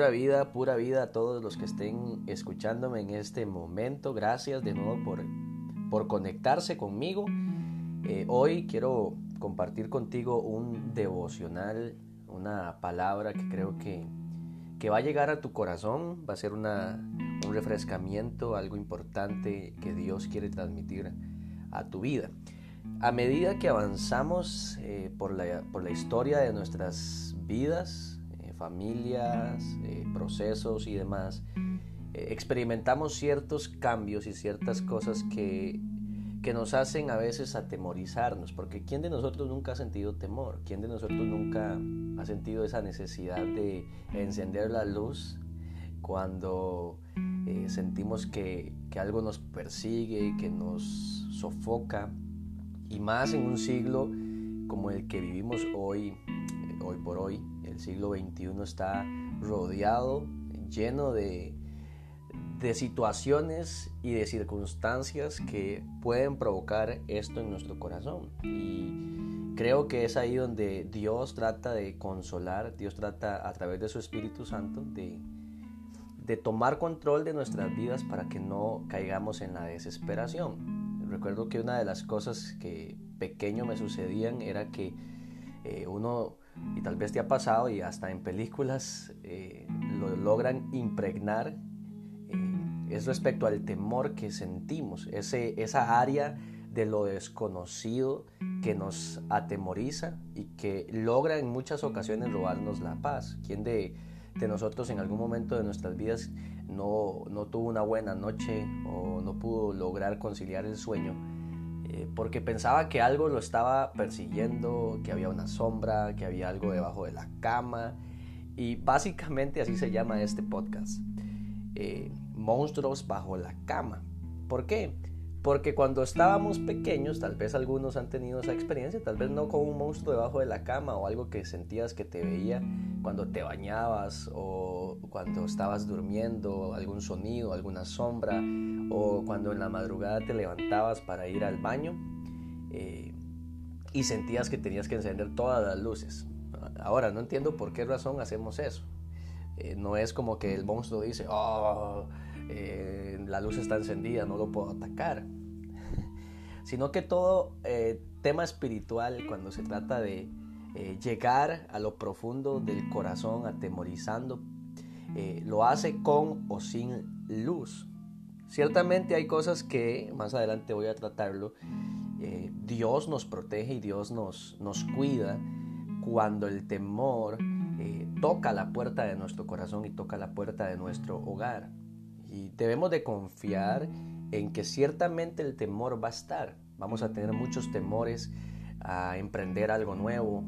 pura vida, pura vida a todos los que estén escuchándome en este momento. Gracias de nuevo por, por conectarse conmigo. Eh, hoy quiero compartir contigo un devocional, una palabra que creo que, que va a llegar a tu corazón, va a ser una, un refrescamiento, algo importante que Dios quiere transmitir a tu vida. A medida que avanzamos eh, por, la, por la historia de nuestras vidas, familias, eh, procesos y demás, eh, experimentamos ciertos cambios y ciertas cosas que, que nos hacen a veces atemorizarnos, porque ¿quién de nosotros nunca ha sentido temor? ¿Quién de nosotros nunca ha sentido esa necesidad de encender la luz cuando eh, sentimos que, que algo nos persigue, que nos sofoca? Y más en un siglo como el que vivimos hoy, hoy por hoy, siglo XXI está rodeado, lleno de, de situaciones y de circunstancias que pueden provocar esto en nuestro corazón. Y creo que es ahí donde Dios trata de consolar, Dios trata a través de su Espíritu Santo de, de tomar control de nuestras vidas para que no caigamos en la desesperación. Recuerdo que una de las cosas que pequeño me sucedían era que eh, uno y tal vez te ha pasado y hasta en películas eh, lo logran impregnar, eh, es respecto al temor que sentimos, ese, esa área de lo desconocido que nos atemoriza y que logra en muchas ocasiones robarnos la paz. ¿Quién de, de nosotros en algún momento de nuestras vidas no, no tuvo una buena noche o no pudo lograr conciliar el sueño? Eh, porque pensaba que algo lo estaba persiguiendo, que había una sombra, que había algo debajo de la cama. Y básicamente así se llama este podcast. Eh, monstruos bajo la cama. ¿Por qué? Porque cuando estábamos pequeños, tal vez algunos han tenido esa experiencia, tal vez no con un monstruo debajo de la cama o algo que sentías que te veía cuando te bañabas o cuando estabas durmiendo, algún sonido, alguna sombra o cuando en la madrugada te levantabas para ir al baño eh, y sentías que tenías que encender todas las luces. Ahora, no entiendo por qué razón hacemos eso. Eh, no es como que el monstruo dice, oh, eh, la luz está encendida, no lo puedo atacar. Sino que todo eh, tema espiritual, cuando se trata de eh, llegar a lo profundo del corazón, atemorizando, lo hace con o sin luz. Ciertamente hay cosas que, más adelante voy a tratarlo, Dios nos protege y Dios nos, nos cuida cuando el temor toca la puerta de nuestro corazón y toca la puerta de nuestro hogar. Debemos de confiar en que ciertamente el temor va a estar. Vamos a tener muchos temores a emprender algo nuevo,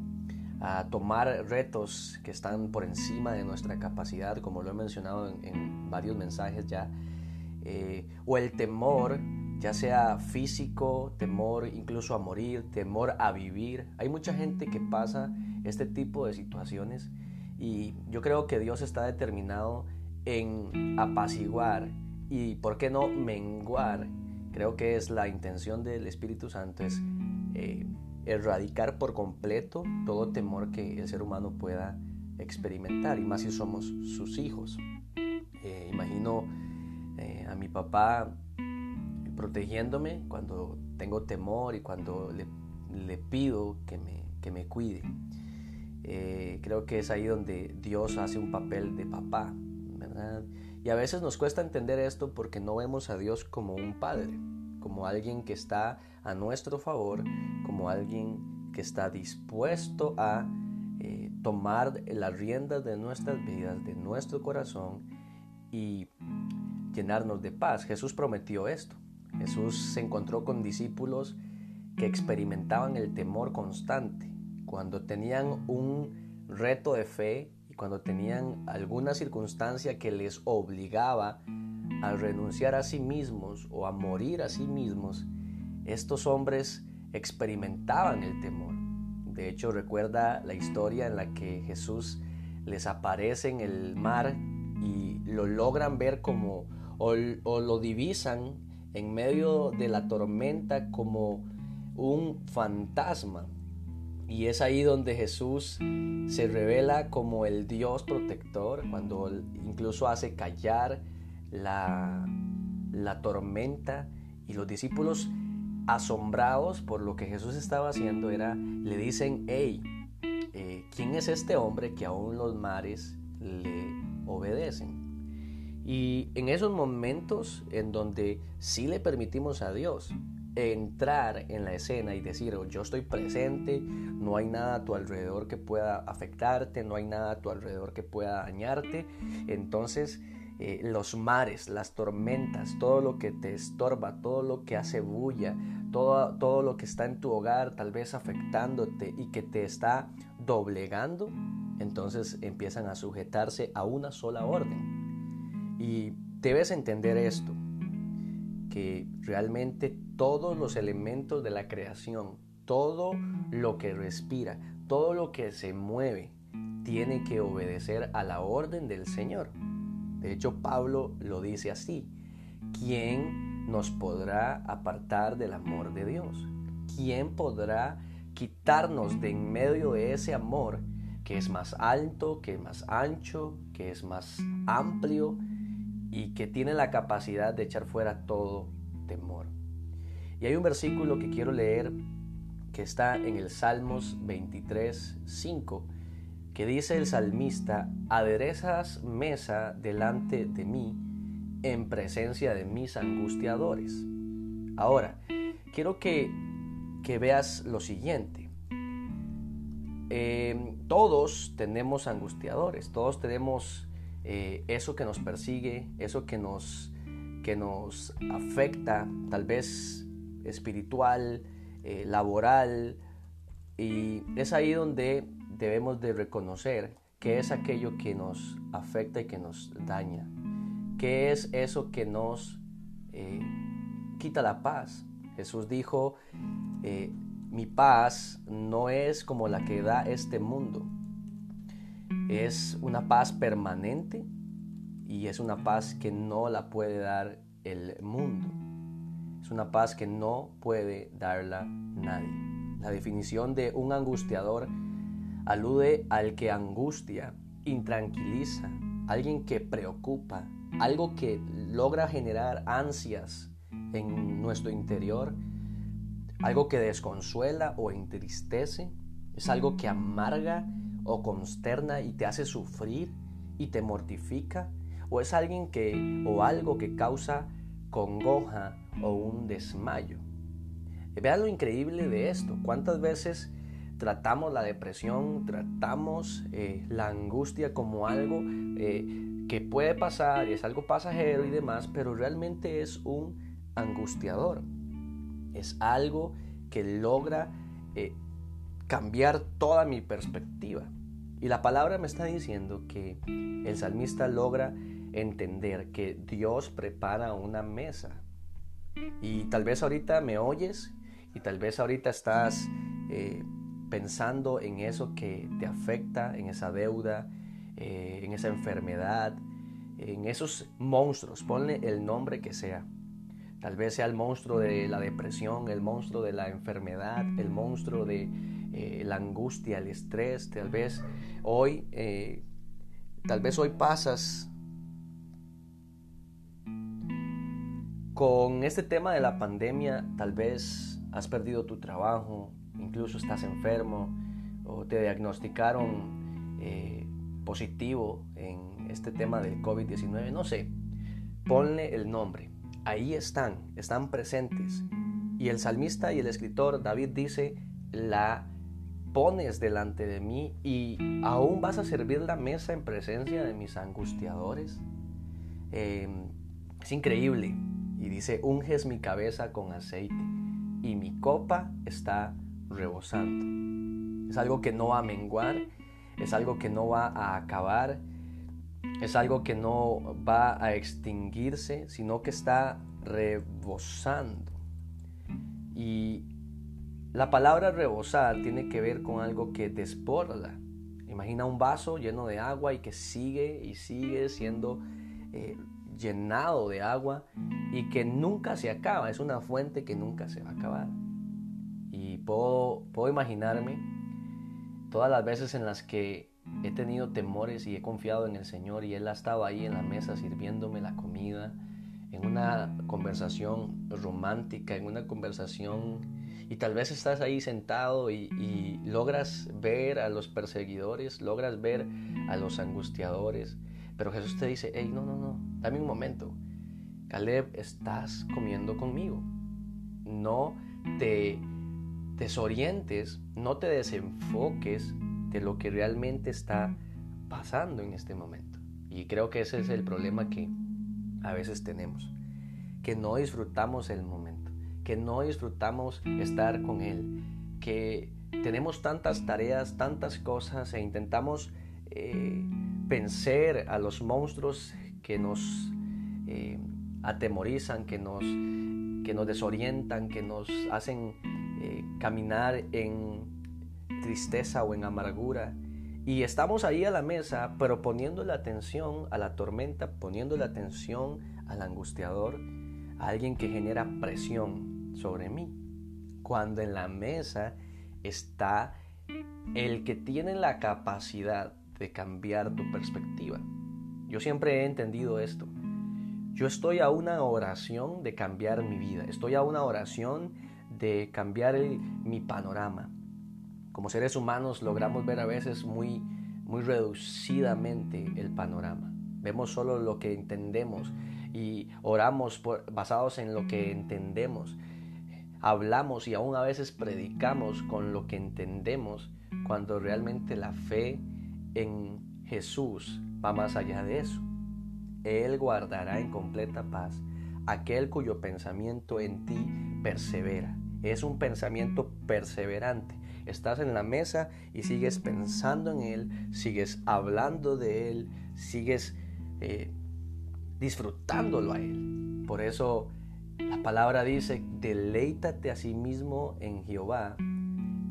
a tomar retos que están por encima de nuestra capacidad, como lo he mencionado en, varios mensajes ya, eh, o el temor, ya sea físico, temor incluso a morir, temor a vivir. Hay mucha gente que pasa este tipo de situaciones y yo creo que Dios está determinado en apaciguar y, ¿por qué no, menguar? Creo que es la intención del Espíritu Santo, es eh, erradicar por completo todo temor que el ser humano pueda experimentar, y más si somos sus hijos. Eh, imagino eh, a mi papá protegiéndome cuando tengo temor y cuando le, pido que me, que me cuide. creo que es ahí donde Dios hace un papel de papá, y a veces nos cuesta entender esto porque no vemos a Dios como un padre, como alguien que está a nuestro favor, como alguien que está dispuesto a eh, tomar las riendas de nuestras vidas, de nuestro corazón y llenarnos de paz. Jesús prometió esto. Jesús se encontró con discípulos que experimentaban el temor constante. Cuando tenían un reto de fe cuando tenían alguna circunstancia que les obligaba a renunciar a sí mismos o a morir a sí mismos, estos hombres experimentaban el temor. De hecho, recuerda la historia en la que Jesús les aparece en el mar y lo logran ver como, o, o lo divisan en medio de la tormenta como un fantasma Y es ahí donde Jesús se revela como el Dios protector, cuando incluso hace callar la, la tormenta y los discípulos asombrados por lo que Jesús estaba haciendo era, le dicen, hey, eh, ¿quién es este hombre que aún los mares le obedecen? Y en esos momentos en donde sí le permitimos a Dios entrar en la escena y decir, oh, yo estoy presente, no hay nada a tu alrededor que pueda afectarte, no hay nada a tu alrededor que pueda dañarte, entonces eh, los mares, las tormentas, todo lo que te estorba, todo lo que hace bulla, todo, todo lo que está en tu hogar tal vez afectándote y que te está doblegando, entonces empiezan a sujetarse a una sola orden. Y debes entender esto, que realmente todos los elementos de la creación, todo lo que respira, todo lo que se mueve, tiene que obedecer a la orden del Señor. De hecho, Pablo lo dice así. ¿Quién nos podrá apartar del amor de Dios? ¿Quién podrá quitarnos de en medio de ese amor que es más alto, que es más ancho, que es más amplio y que tiene la capacidad de echar fuera todo temor? Y hay un versículo que quiero leer que está en el Salmos 23, 5 que dice el salmista, aderezas mesa delante de mí en presencia de mis angustiadores. Ahora, quiero que, que veas lo siguiente. Em, todos tenemos angustiadores, todos tenemos eh, eso que nos persigue, eso que nos, que nos afecta, tal vez espiritual, eh, laboral, y es ahí donde debemos de reconocer qué es aquello que nos afecta y que nos daña, qué es eso que nos eh, quita la paz. Jesús dijo, mi paz no es como la que da este mundo, es una paz permanente y es una paz que no la puede dar el mundo. Es una paz que no puede darla nadie. La definición de un angustiador alude al que angustia, intranquiliza, alguien que preocupa, algo que logra generar ansias en nuestro interior, algo que desconsuela o entristece, es algo que amarga o consterna y te hace sufrir y te mortifica, o es alguien que o algo que causa congoja o un desmayo. Vean lo increíble de esto, cuántas veces tratamos la depresión, tratamos eh, la angustia como algo eh, que puede pasar y es algo pasajero y demás, pero realmente es un angustiador. Es algo que logra eh, cambiar toda mi perspectiva. Y la palabra me está diciendo que el salmista logra entender que Dios prepara una mesa. Y tal vez ahorita me oyes y tal vez ahorita estás pensando en eso que te afecta, en esa deuda, eh, en esa enfermedad, en esos monstruos, ponle el nombre que sea. Tal vez sea el monstruo de la depresión, el monstruo de la enfermedad, el monstruo de eh, la angustia, el estrés. Tal vez hoy, eh, tal vez hoy pasas con este tema de la pandemia. Tal vez has perdido tu trabajo, incluso estás enfermo o te diagnosticaron eh, positivo en este tema del COVID-19, no sé, ponle el nombre. Ahí están, están presentes. Y el salmista y el escritor David dice, la pones delante de mí y aún vas a servir la mesa en presencia de mis angustiadores. Em, es increíble. Y dice, unges mi cabeza con aceite y mi copa está rebosando. Es algo que no va a menguar, es algo que no va a acabar, es algo que no va a extinguirse, sino que está rebosando. Y la palabra rebosar tiene que ver con algo que desborda. Imagina un vaso lleno de agua y que sigue y sigue siendo eh, llenado de agua y que nunca se acaba. Es una fuente que nunca se va a acabar puedo, puedo imaginarme todas las veces en las que he tenido temores y he confiado en el Señor y Él ha estado ahí en la mesa sirviéndome la comida, en una conversación romántica, en una conversación y tal vez estás ahí sentado y, logras ver a los perseguidores, logras ver a los angustiadores, pero Jesús te dice, hey, no, no, no, dame un momento. Caleb, estás comiendo conmigo. No te desorientes, no te desenfoques de lo que realmente está pasando en este momento. Y creo que ese es el problema que a veces tenemos, que no disfrutamos el momento, que no disfrutamos estar con Él, que tenemos tantas tareas, tantas cosas e intentamos eh, vencer a los monstruos que nos eh, atemorizan, que nos, que nos desorientan, que nos hacen eh, caminar en tristeza o en amargura. Y estamos ahí a la mesa, pero poniendo la atención a la tormenta, poniendo la atención al angustiador, a alguien que genera presión sobre mí. Cuando en la mesa está el que tiene la capacidad de cambiar tu perspectiva. Yo siempre he entendido esto. Yo estoy a una oración de cambiar mi vida. Estoy a una oración de cambiar mi panorama. Como seres humanos logramos ver a veces muy, muy reducidamente el panorama. Vemos solo lo que entendemos y oramos basados en lo que entendemos. Hablamos y aún a veces predicamos con lo que entendemos cuando realmente la fe en Jesús va más allá de eso. Él guardará en completa paz aquel cuyo pensamiento en ti persevera. Es un pensamiento perseverante. Estás en la mesa y sigues pensando en Él, sigues hablando de Él, sigues eh, disfrutándolo a Él. Por eso la palabra dice, deleítate a sí mismo en Jehová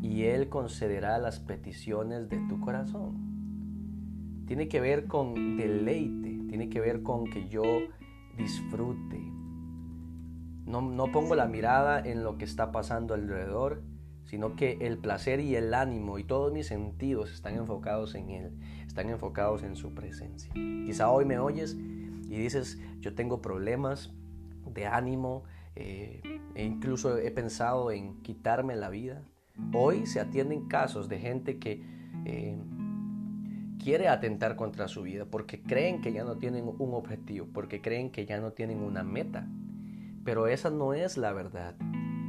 y Él concederá las peticiones de tu corazón. Tiene que ver con deleite, tiene que ver con que yo disfrute, no, pongo la mirada en lo que está pasando alrededor, sino que el placer y el ánimo y todos mis sentidos están enfocados en Él, están enfocados en su presencia. Quizá hoy me oyes y dices, yo tengo problemas de ánimo, eh, e incluso he pensado en quitarme la vida. Hoy se atienden casos de gente que eh, quiere atentar contra su vida porque creen que ya no tienen un objetivo, porque creen que ya no tienen una meta. Pero esa no es la verdad.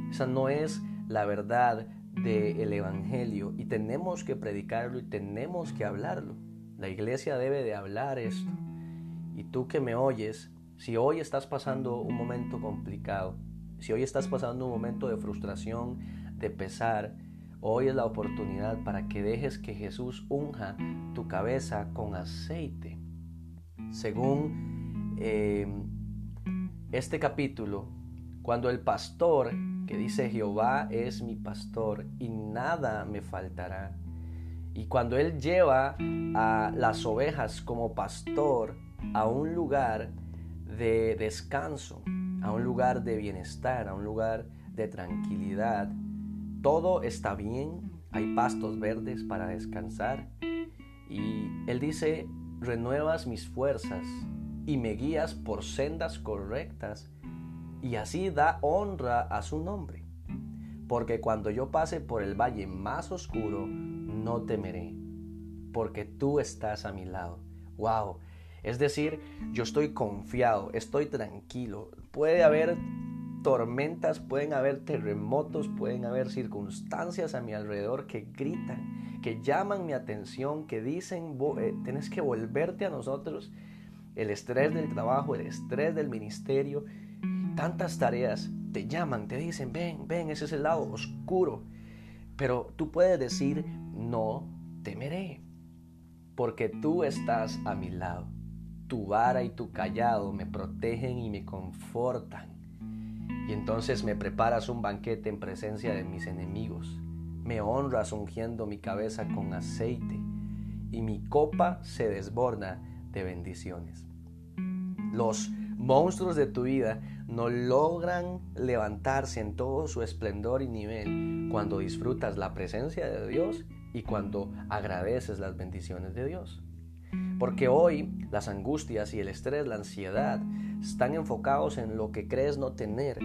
Esa no es la verdad del Evangelio y tenemos que predicarlo y tenemos que hablarlo. La iglesia debe de hablar esto. Y tú que me oyes, si hoy estás pasando un momento complicado, si hoy estás pasando un momento de frustración, de pesar, hoy es la oportunidad para que dejes que Jesús unja tu cabeza con aceite. Según eh, este capítulo, cuando el pastor que dice Jehová es mi pastor y nada me faltará, y cuando él lleva a las ovejas como pastor a un lugar de descanso, a un lugar de bienestar, a un lugar de tranquilidad, todo está bien, hay pastos verdes para descansar, y él dice, renuevas mis fuerzas, y me guías por sendas correctas, y así da honra a su nombre. Porque cuando yo pase por el valle más oscuro, no temeré, porque tú estás a mi lado. Wow. Es decir, yo estoy confiado, estoy tranquilo. Puede haber tormentas, pueden haber terremotos, pueden haber circunstancias a mi alrededor que gritan, que llaman mi atención, que dicen, eh, tienes que volverte a nosotros el estrés del trabajo, el estrés del ministerio, tantas tareas te llaman, te dicen, ven, ven, ese es el lado oscuro. Pero tú puedes decir, no temeré, porque tú estás a mi lado. Tu vara y tu callado me protegen y me confortan. Y entonces me preparas un banquete en presencia de mis enemigos. Me honras ungiendo mi cabeza con aceite y mi copa se desborda de bendiciones. Los monstruos de tu vida no logran levantarse en todo su esplendor y nivel cuando disfrutas la presencia de Dios y cuando agradeces las bendiciones de Dios. Porque hoy las angustias y el estrés, la ansiedad, están enfocados en lo que crees no tener.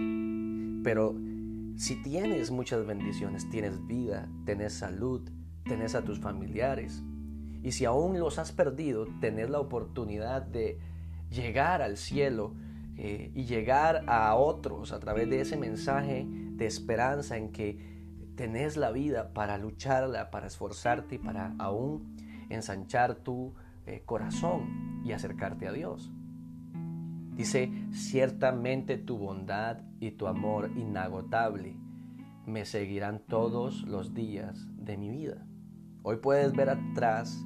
Pero si tienes muchas bendiciones, tienes vida, tienes salud, tenés a tus familiares. Y si aún los has perdido, tenés la oportunidad de llegar al cielo eh, y llegar a otros a través de ese mensaje de esperanza en que tenés la vida para lucharla, para esforzarte y para aún ensanchar tu eh, corazón y acercarte a Dios. Dice, ciertamente tu bondad y tu amor inagotable me seguirán todos los días de mi vida. Hoy puedes ver atrás,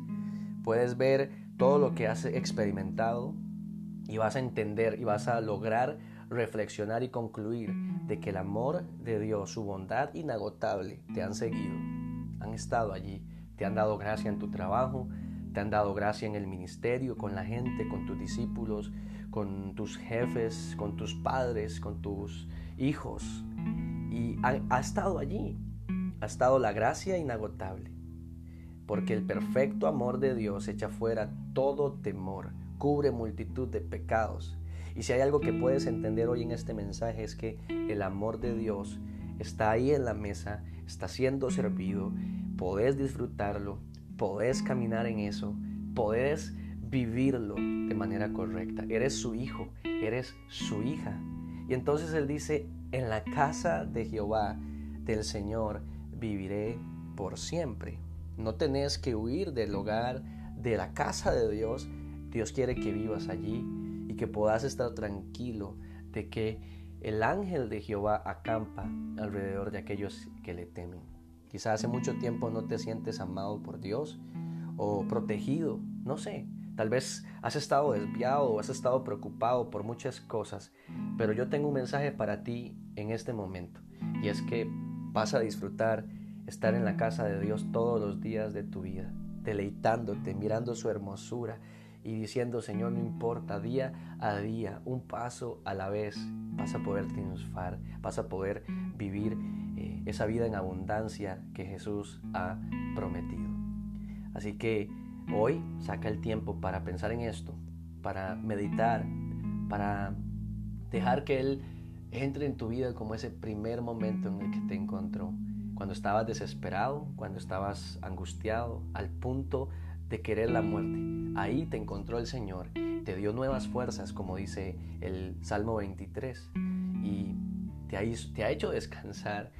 puedes ver todo lo que has experimentado y vas a entender y vas a lograr reflexionar y concluir de que el amor de Dios, su bondad inagotable, te han seguido, han estado allí, te han dado gracia en tu trabajo, te han dado gracia en el ministerio, con la gente, con tus discípulos, con tus jefes, con tus padres, con tus hijos. Y ha, estado allí, ha estado la gracia inagotable, porque el perfecto amor de Dios echa fuera todo temor, cubre multitud de pecados. Y si hay algo que puedes entender hoy en este mensaje es que el amor de Dios está ahí en la mesa, está siendo servido, podés disfrutarlo, podés caminar en eso, podés vivirlo de manera correcta. Eres su hijo, eres su hija. Y entonces Él dice, en la casa de Jehová, del Señor, viviré por siempre. No tenés que huir del hogar, de la casa de Dios. Dios quiere que vivas allí y que puedas estar tranquilo de que el ángel de Jehová acampa alrededor de aquellos que le temen. Quizás hace mucho tiempo no te sientes amado por Dios o protegido, no sé. Tal vez has estado desviado o has estado preocupado por muchas cosas, pero yo tengo un mensaje para ti en este momento y es que vas a disfrutar estar en la casa de Dios todos los días de tu vida, deleitándote, mirando su hermosura y diciendo, Señor, no importa, día a día, un paso a la vez, vas a poder triunfar, vas a poder vivir esa vida en abundancia que Jesús ha prometido. Así que hoy saca el tiempo para pensar en esto, para meditar, para dejar que Él entre en tu vida como ese primer momento en el que te encontró, cuando estabas desesperado, cuando estabas angustiado, al punto de querer la muerte. Ahí te encontró el Señor, te dio nuevas fuerzas, como dice el Salmo 23, y te ha, te ha hecho descansar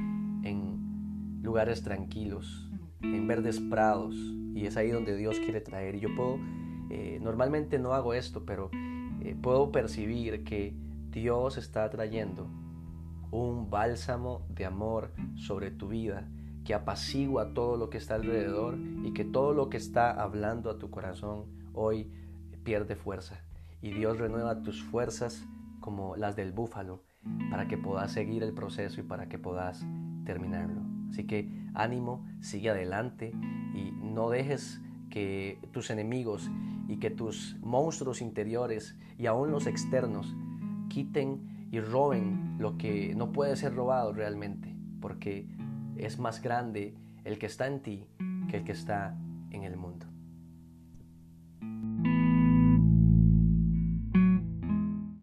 en lugares tranquilos, en verdes prados, y es ahí donde Dios quiere traer. Y yo puedo, eh, normalmente no hago esto, pero eh, puedo percibir que Dios está trayendo un bálsamo de amor sobre tu vida que apacigua todo lo que está alrededor y que todo lo que está hablando a tu corazón hoy pierde fuerza. Y Dios renueva tus fuerzas como las del búfalo para que puedas seguir el proceso y para que puedas terminarlo. Así que ánimo, sigue adelante y no dejes que tus enemigos y que tus monstruos interiores y aún los externos quiten y roben lo que no puede ser robado realmente, porque es más grande el que está en ti que el que está en el mundo.